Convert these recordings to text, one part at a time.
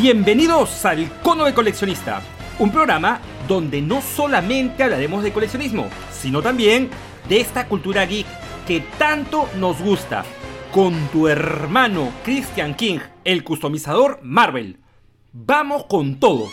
Bienvenidos al Cono de Coleccionista, un programa donde no solamente hablaremos de coleccionismo, sino también de esta cultura geek que tanto nos gusta, con tu hermano Christian King, el customizador Marvel. Vamos con todo.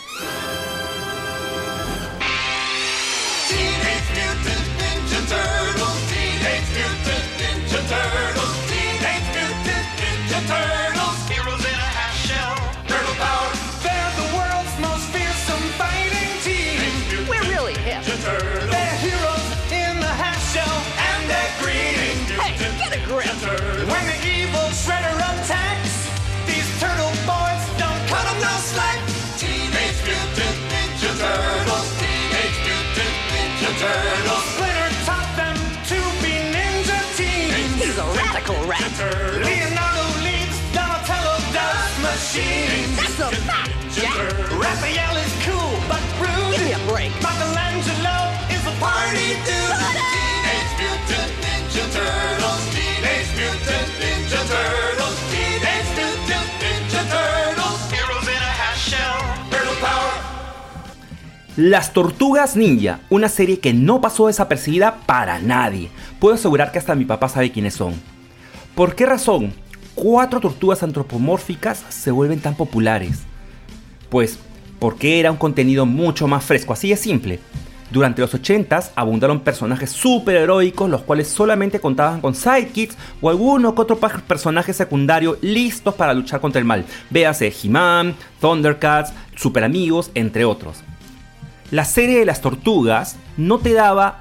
Raphael is cool but is a party. Las Tortugas Ninja, una serie que no pasó desapercibida para nadie. Puedo asegurar que hasta mi papá sabe quiénes son. ¿Por qué razón cuatro tortugas antropomórficas se vuelven tan populares? Pues porque era un contenido mucho más fresco, así de simple. Durante los 80s abundaron personajes superheroicos los cuales solamente contaban con sidekicks o alguno que otro personaje secundario listos para luchar contra el mal. Véase He-Man, Thundercats, Super Amigos, entre otros. La serie de las tortugas no te daba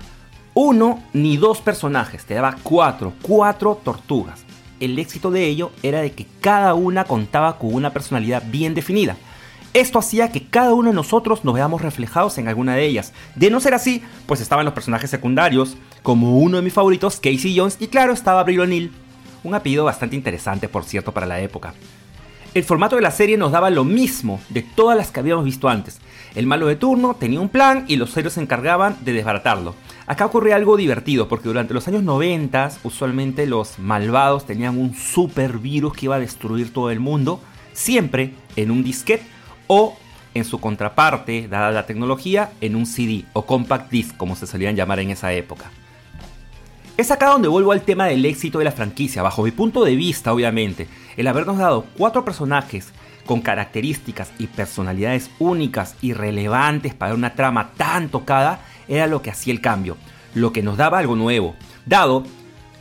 uno ni dos personajes, te daba cuatro, cuatro tortugas. El éxito de ello era de que cada una contaba con una personalidad bien definida. Esto hacía que cada uno de nosotros nos veamos reflejados en alguna de ellas. De no ser así, pues estaban los personajes secundarios, como uno de mis favoritos, Casey Jones, y claro, estaba Abril O'Neill. Un apellido bastante interesante, por cierto, para la época. El formato de la serie nos daba lo mismo de todas las que habíamos visto antes. El malo de turno tenía un plan y los héroes se encargaban de desbaratarlo. Acá ocurría algo divertido porque durante los años 90 usualmente los malvados tenían un super virus que iba a destruir todo el mundo, siempre en un disquete o en su contraparte, dada la tecnología, en un CD o compact disc como se solían llamar en esa época. Es acá donde vuelvo al tema del éxito de la franquicia, bajo mi punto de vista obviamente. El habernos dado cuatro personajes con características y personalidades únicas y relevantes para una trama tan tocada era lo que hacía el cambio, lo que nos daba algo nuevo, dado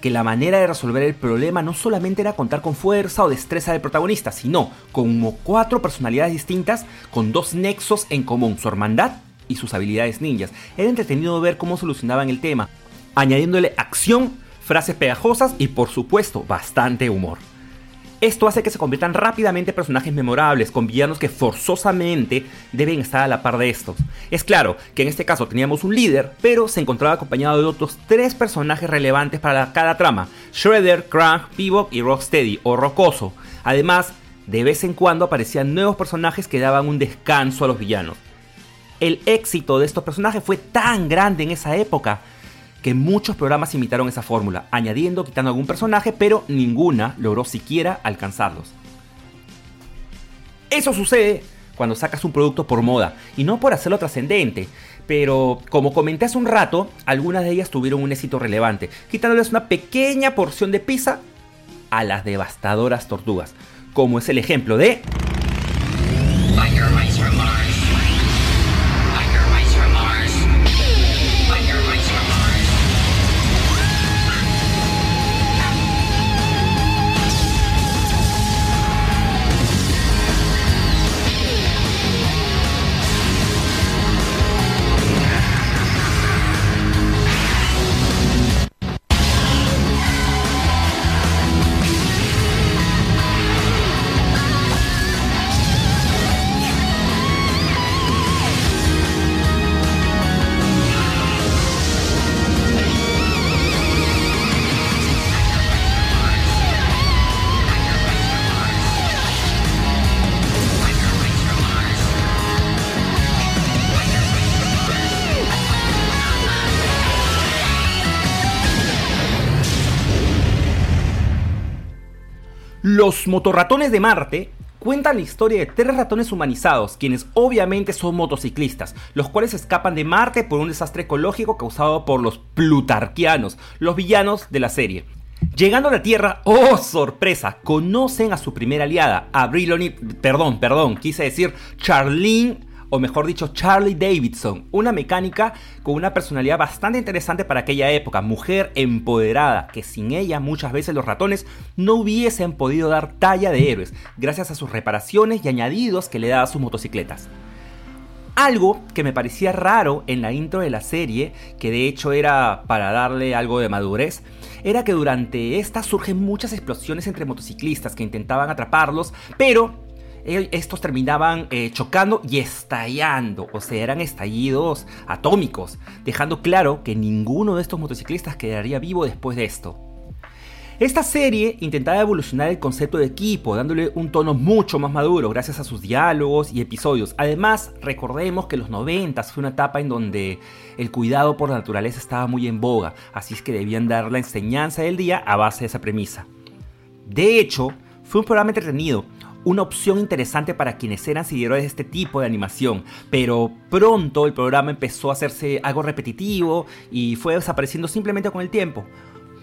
que la manera de resolver el problema no solamente era contar con fuerza o destreza del protagonista, sino como cuatro personalidades distintas con dos nexos en común, su hermandad y sus habilidades ninjas. Era entretenido ver cómo solucionaban el tema, añadiéndole acción, frases pegajosas y por supuesto bastante humor. Esto hace que se conviertan rápidamente en personajes memorables, con villanos que forzosamente deben estar a la par de estos. Es claro que en este caso teníamos un líder, pero se encontraba acompañado de otros tres personajes relevantes para cada trama: Shredder, Krang, Pivot y Rocksteady o Rocoso. Además, de vez en cuando aparecían nuevos personajes que daban un descanso a los villanos. El éxito de estos personajes fue tan grande en esa época que muchos programas imitaron esa fórmula, añadiendo quitando algún personaje, pero ninguna logró siquiera alcanzarlos. Eso sucede cuando sacas un producto por moda, y no por hacerlo trascendente, pero como comenté hace un rato, algunas de ellas tuvieron un éxito relevante, quitándoles una pequeña porción de pizza a las devastadoras tortugas, como es el ejemplo de Los motorratones de Marte Cuentan la historia de tres ratones humanizados, quienes obviamente son motociclistas, los cuales escapan de Marte por un desastre ecológico causado por los plutarquianos, los villanos de la serie. Llegando a la Tierra, ¡oh sorpresa! Conocen a su primera aliada, a Briloni, perdón, perdón, quise decir Charlene, o mejor dicho, Charlie Davidson, una mecánica con una personalidad bastante interesante para aquella época, mujer empoderada, que sin ella muchas veces los ratones no hubiesen podido dar talla de héroes, gracias a sus reparaciones y añadidos que le daba a sus motocicletas. Algo que me parecía raro en la intro de la serie, que de hecho era para darle algo de madurez, era que durante esta surgen muchas explosiones entre motociclistas que intentaban atraparlos, pero estos terminaban eh, chocando y estallando, o sea, eran estallidos atómicos, dejando claro que ninguno de estos motociclistas quedaría vivo después de esto. Esta serie intentaba evolucionar el concepto de equipo, dándole un tono mucho más maduro gracias a sus diálogos y episodios. Además, recordemos que los 90 fue una etapa en donde el cuidado por la naturaleza estaba muy en boga, así es que debían dar la enseñanza del día a base de esa premisa. De hecho, fue un programa entretenido, una opción interesante para quienes eran seguidores de este tipo de animación, pero pronto el programa empezó a hacerse algo repetitivo y fue desapareciendo simplemente con el tiempo.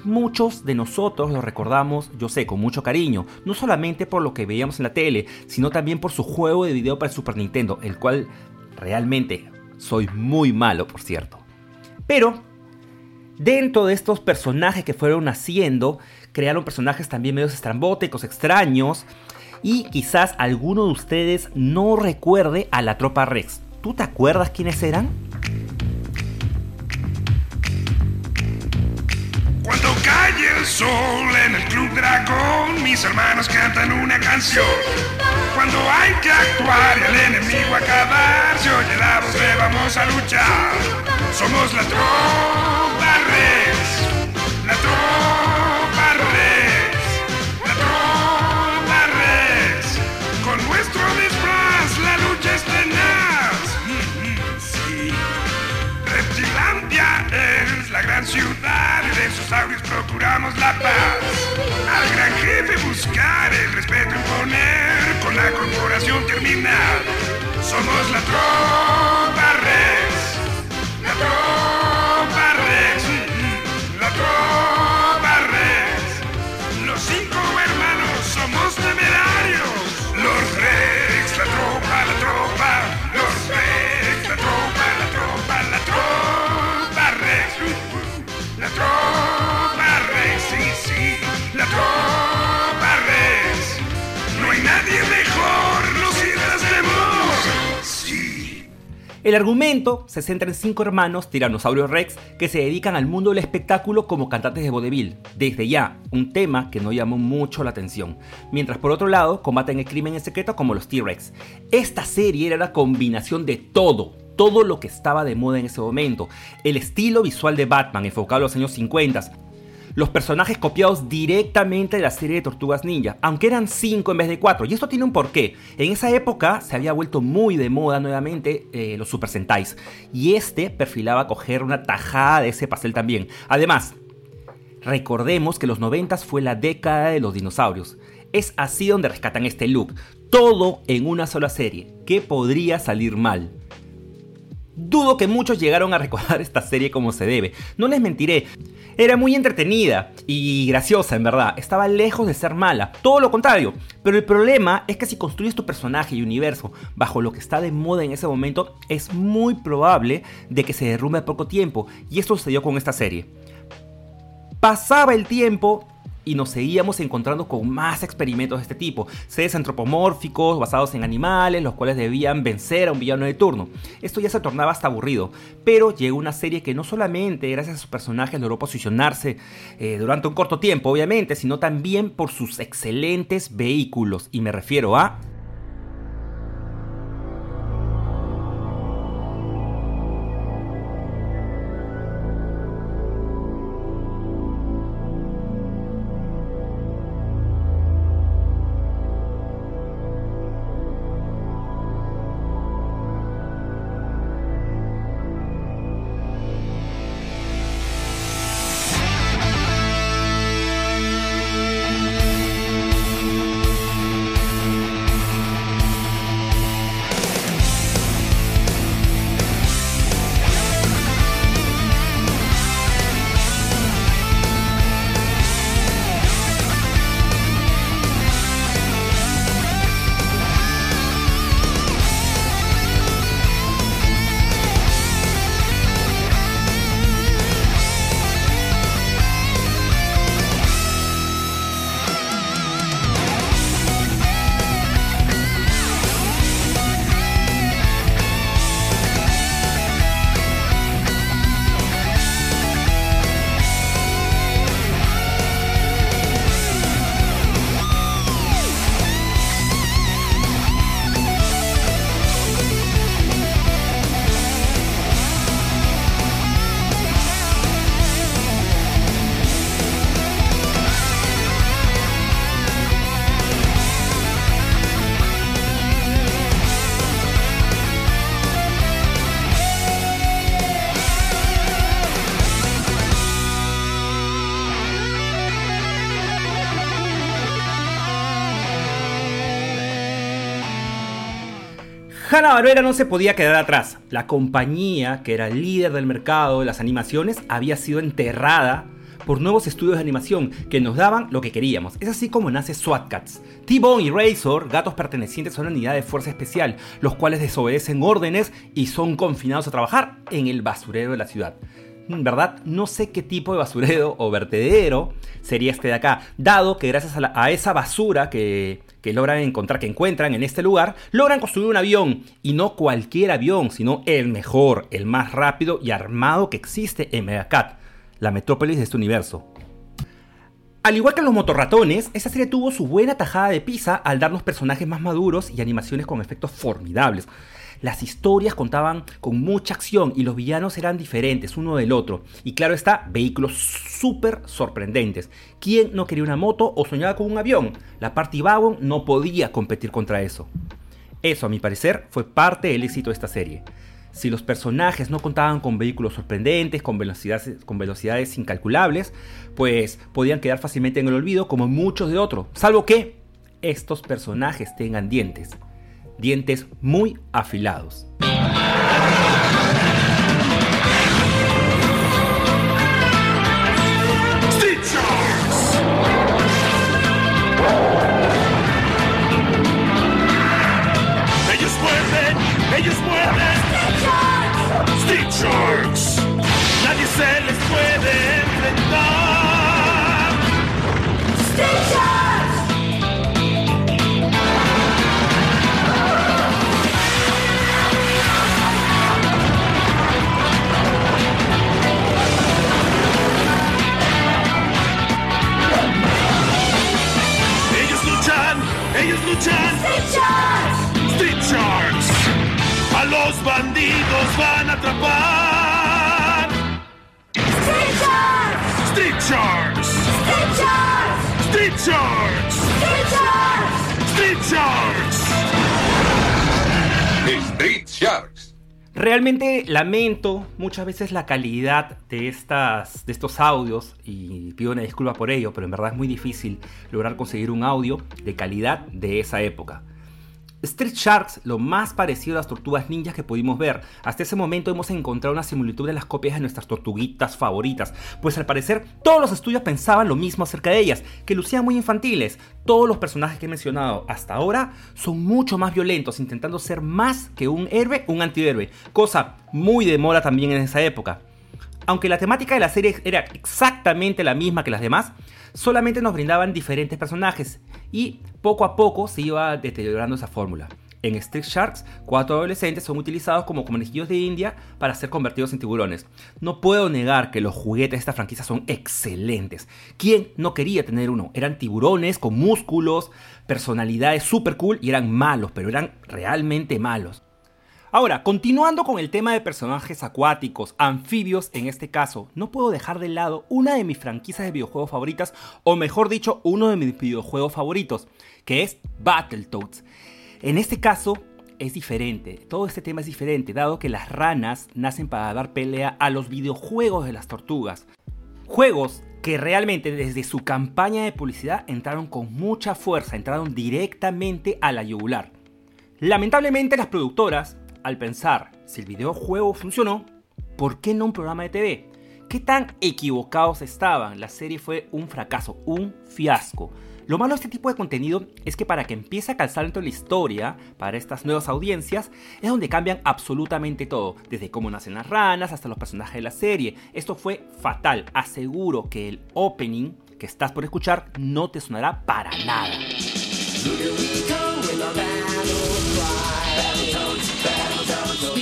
Muchos de nosotros lo recordamos, yo sé, con mucho cariño, no solamente por lo que veíamos en la tele, sino también por su juego de video para el Super Nintendo, el cual realmente soy muy malo, por cierto. Pero, dentro de estos personajes que fueron naciendo, crearon personajes también medios estrambóticos, extraños, y quizás alguno de ustedes no recuerde a la tropa Rex. ¿Tú te acuerdas quiénes eran? Cuando cae el sol en el Club Dragón, mis hermanos cantan una canción. Cuando hay que actuar y al enemigo acabar, se oye la voz de vamos a luchar. Somos la tropa Rex, la tropa El argumento se centra en cinco hermanos tiranosaurios Rex que se dedican al mundo del espectáculo como cantantes de vodevil. Desde ya, un tema que no llamó mucho la atención. Mientras por otro lado, combaten el crimen en secreto como los T-Rex. Esta serie era la combinación de todo, todo lo que estaba de moda en ese momento. El estilo visual de Batman enfocado a los años 50, los personajes copiados directamente de la serie de Tortugas Ninja, aunque eran 5 en vez de 4. Y esto tiene un porqué. En esa época se había vuelto muy de moda nuevamente eh, los Super Sentais. Y este perfilaba coger una tajada de ese pastel también. Además, recordemos que los 90 fue la década de los dinosaurios. Es así donde rescatan este look. Todo en una sola serie. ¿Qué podría salir mal? Dudo que muchos llegaron a recordar esta serie como se debe. No les mentiré. Era muy entretenida y graciosa, en verdad. Estaba lejos de ser mala. Todo lo contrario. Pero el problema es que si construyes tu personaje y universo bajo lo que está de moda en ese momento, es muy probable de que se derrumbe a poco tiempo. Y esto sucedió con esta serie. Pasaba el tiempo y nos seguíamos encontrando con más experimentos de este tipo, seres antropomórficos basados en animales, los cuales debían vencer a un villano de turno. Esto ya se tornaba hasta aburrido, pero llegó una serie que no solamente gracias a sus personajes logró posicionarse eh, durante un corto tiempo, obviamente, sino también por sus excelentes vehículos, y me refiero a Hanna-Barbera no se podía quedar atrás. La compañía, que era líder del mercado de las animaciones, había sido enterrada por nuevos estudios de animación que nos daban lo que queríamos. Es así como nace SWAT Cats. T-Bone y Razor, gatos pertenecientes a una unidad de fuerza especial, los cuales desobedecen órdenes y son confinados a trabajar en el basurero de la ciudad. En verdad, no sé qué tipo de basurero o vertedero sería este de acá, dado que gracias a esa basura que, que logran encontrar, que encuentran en este lugar, logran construir un avión, y no cualquier avión, sino el mejor, el más rápido y armado que existe en Megacat, la metrópolis de este universo. Al igual que los motorratones, esta serie tuvo su buena tajada de pizza al darnos personajes más maduros y animaciones con efectos formidables. Las historias contaban con mucha acción y los villanos eran diferentes uno del otro. Y claro está, vehículos súper sorprendentes. ¿Quién no quería una moto o soñaba con un avión? La Party Wagon no podía competir contra eso. Eso, a mi parecer, fue parte del éxito de esta serie. Si los personajes no contaban con vehículos sorprendentes, con velocidades, con velocidades incalculables, pues podían quedar fácilmente en el olvido como muchos de otros, salvo que estos personajes tengan dientes. Dientes muy afilados. Realmente lamento muchas veces la calidad de, estas, de estos audios y pido una disculpa por ello, pero en verdad es muy difícil lograr conseguir un audio de calidad de esa época. Street Sharks, lo más parecido a las tortugas ninjas que pudimos ver. Hasta ese momento hemos encontrado una similitud de las copias de nuestras tortuguitas favoritas, pues al parecer todos los estudios pensaban lo mismo acerca de ellas, que lucían muy infantiles. Todos los personajes que he mencionado hasta ahora son mucho más violentos, intentando ser más que un héroe, un antihéroe, cosa muy de moda también en esa época. Aunque la temática de la serie era exactamente la misma que las demás, solamente nos brindaban diferentes personajes y poco a poco se iba deteriorando esa fórmula. En Street Sharks, cuatro adolescentes son utilizados como conejillos de India para ser convertidos en tiburones. No puedo negar que los juguetes de esta franquicia son excelentes. ¿Quién no quería tener uno? Eran tiburones con músculos, personalidades super cool y eran malos, pero eran realmente malos. Ahora, continuando con el tema de personajes acuáticos, anfibios en este caso, no puedo dejar de lado una de mis franquicias de videojuegos favoritas, o mejor dicho, uno de mis videojuegos favoritos, que es Battletoads. En este caso es diferente, todo este tema es diferente, dado que las ranas nacen para dar pelea a los videojuegos de las tortugas. Juegos que realmente desde su campaña de publicidad entraron con mucha fuerza, entraron directamente a la yugular. Lamentablemente las productoras, al pensar si el videojuego funcionó, ¿por qué no un programa de TV? ¿Qué tan equivocados estaban? La serie fue un fracaso, un fiasco. Lo malo de este tipo de contenido es que para que empiece a calzar dentro de la historia, para estas nuevas audiencias, es donde cambian absolutamente todo, desde cómo nacen las ranas hasta los personajes de la serie. Esto fue fatal, aseguro que el opening que estás por escuchar no te sonará para nada.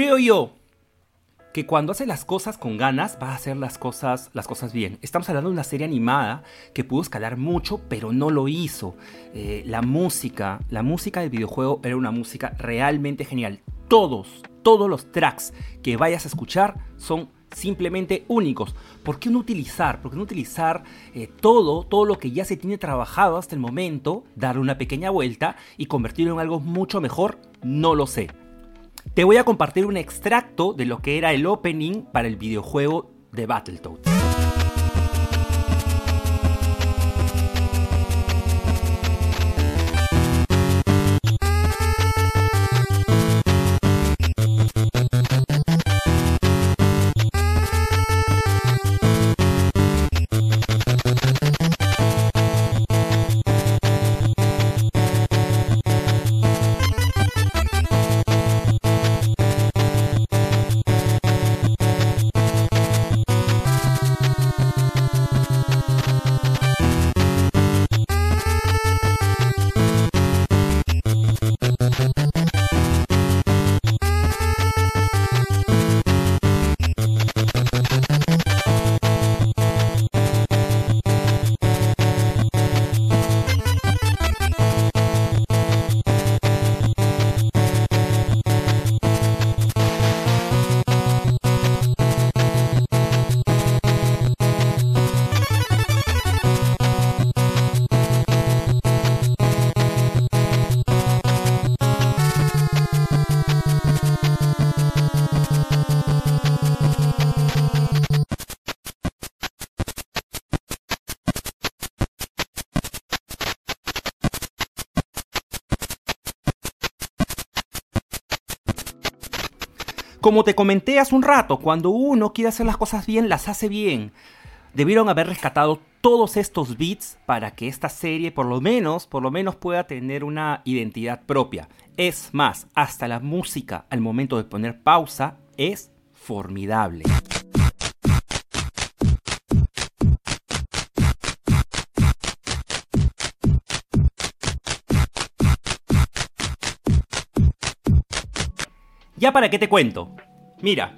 Creo yo que cuando haces las cosas con ganas, vas a hacer las cosas, las cosas bien. Estamos hablando de una serie animada que pudo escalar mucho, pero no lo hizo. Eh, la música, la música del videojuego era una música realmente genial. Todos, todos los tracks que vayas a escuchar son simplemente únicos. ¿Por qué no utilizar? ¿Por qué no utilizar eh, todo, todo lo que ya se tiene trabajado hasta el momento, darle una pequeña vuelta y convertirlo en algo mucho mejor? No lo sé. Te voy a compartir un extracto de lo que era el opening para el videojuego de Battletoads. Como te comenté hace un rato, cuando uno quiere hacer las cosas bien, las hace bien. Debieron haber rescatado todos estos beats para que esta serie por lo menos, por lo menos pueda tener una identidad propia. Es más, hasta la música al momento de poner pausa es formidable. Ya para qué te cuento. Mira,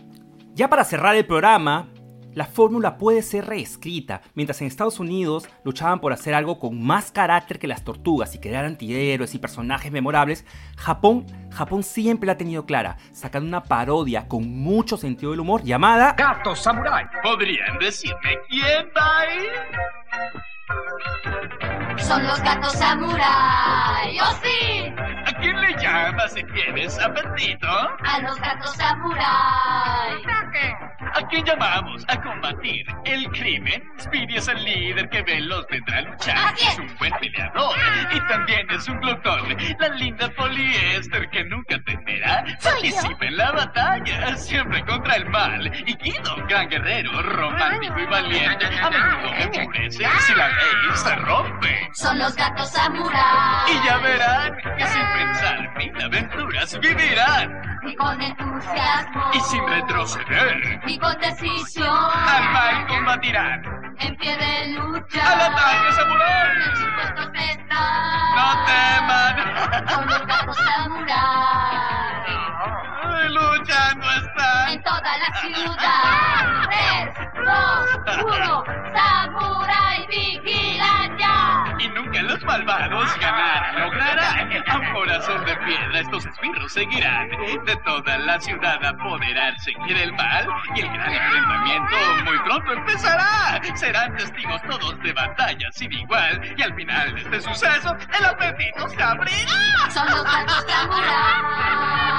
ya para cerrar el programa, la fórmula puede ser reescrita. Mientras en Estados Unidos luchaban por hacer algo con más carácter que las tortugas y crear antihéroes y personajes memorables, Japón, Japón siempre la ha tenido clara, sacando una parodia con mucho sentido del humor llamada Gato Samurai. ¿Podrían decirme quién va ahí? Son los gatos samurai. ¡Oh sí! ¿A quién le llamas si tienes apetito? A los gatos samurai. ¿A quién llamamos a combatir el crimen? Speedy es el líder que veloz vendrá a luchar. Así es. Es un buen peleador y también es un glotón. La linda poliéster que nunca temerá. Yo. Participa en la batalla, siempre contra el mal. Y Guido, gran guerrero, romántico y valiente, a menudo enfurece si la ley se rompe. Son los gatos samurai. Y ya verán que sin pensar mil aventuras vivirán. Y con entusiasmo. Y sin retroceder, Y con decisión. al mal combatirán. En pie de lucha. ¡Al ataque, samurái! Dispuestos están. ¡No teman! Son los gatos samurai. Luchando están. En toda la ciudad. Tres, dos, uno. Samurai vigilan ya. Y nunca los malvados ganarán, lograrán. A un corazón de piedra estos esbirros seguirán. De toda la ciudad apoderarse quiere el mal. Y el gran enfrentamiento muy pronto empezará. Serán testigos todos de batalla sin igual. Y al final de este suceso, el apetito se abrirá. Son los gatos samurai.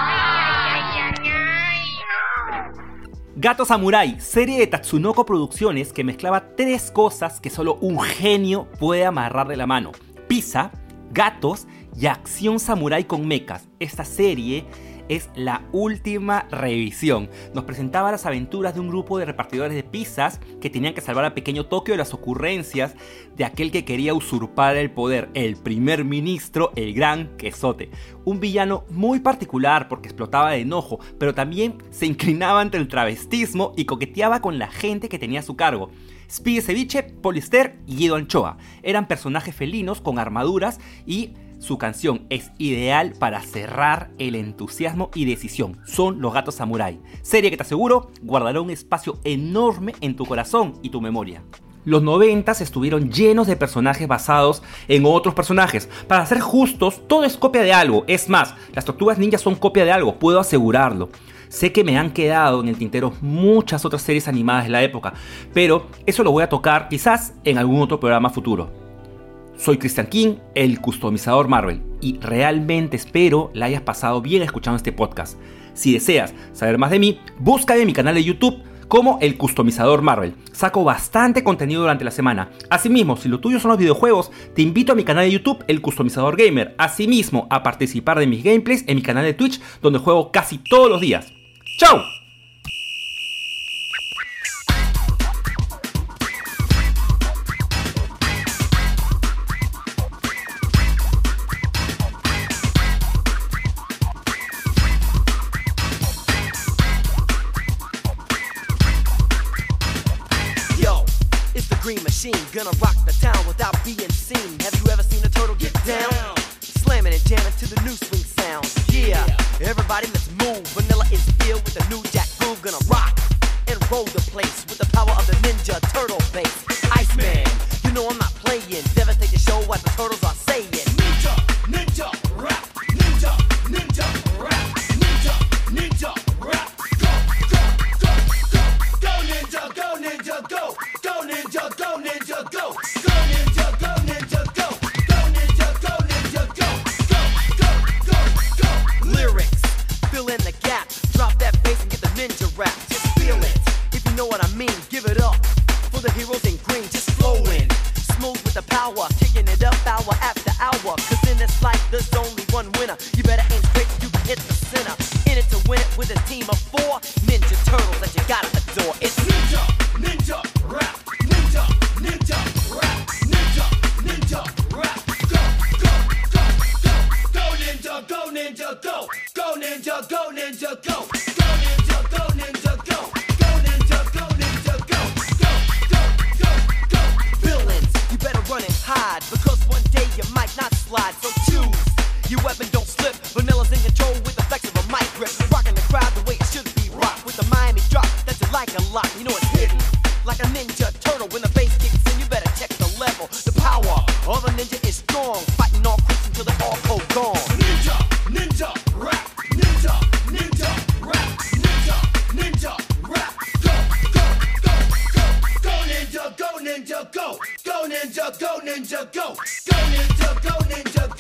Gato Samurai, serie de Tatsunoko Producciones que mezclaba tres cosas que solo un genio puede amarrar de la mano. Pizza, gatos y acción samurai con mechas. Esta serie es la última revisión. Nos presentaba las aventuras de un grupo de repartidores de pizzas que tenían que salvar a pequeño Tokio de las ocurrencias de aquel que quería usurpar el poder, el primer ministro, el gran quesote. Un villano muy particular porque explotaba de enojo, pero también se inclinaba ante el travestismo y coqueteaba con la gente que tenía a su cargo. Speedy Ceviche, Polister y Guido Anchoa eran personajes felinos con armaduras y su canción es ideal para cerrar el entusiasmo y decisión. Son Los Gatos Samurai, serie que te aseguro guardará un espacio enorme en tu corazón y tu memoria. Los 90 estuvieron llenos de personajes basados en otros personajes. Para ser justos, todo es copia de algo. Es más, las tortugas ninjas son copia de algo, puedo asegurarlo. Sé que me han quedado en el tintero muchas otras series animadas de la época, pero eso lo voy a tocar quizás en algún otro programa futuro. Soy Christian King, el customizador Marvel, y realmente espero la hayas pasado bien escuchando este podcast. Si deseas saber más de mí, búscame en mi canal de YouTube como el customizador Marvel. Saco bastante contenido durante la semana. Asimismo, si lo tuyo son los videojuegos, te invito a mi canal de YouTube, el customizador gamer. Asimismo, a participar de mis gameplays en mi canal de Twitch, donde juego casi todos los días. Tchau! Gonna rock and roll the place Ninja go, ninja.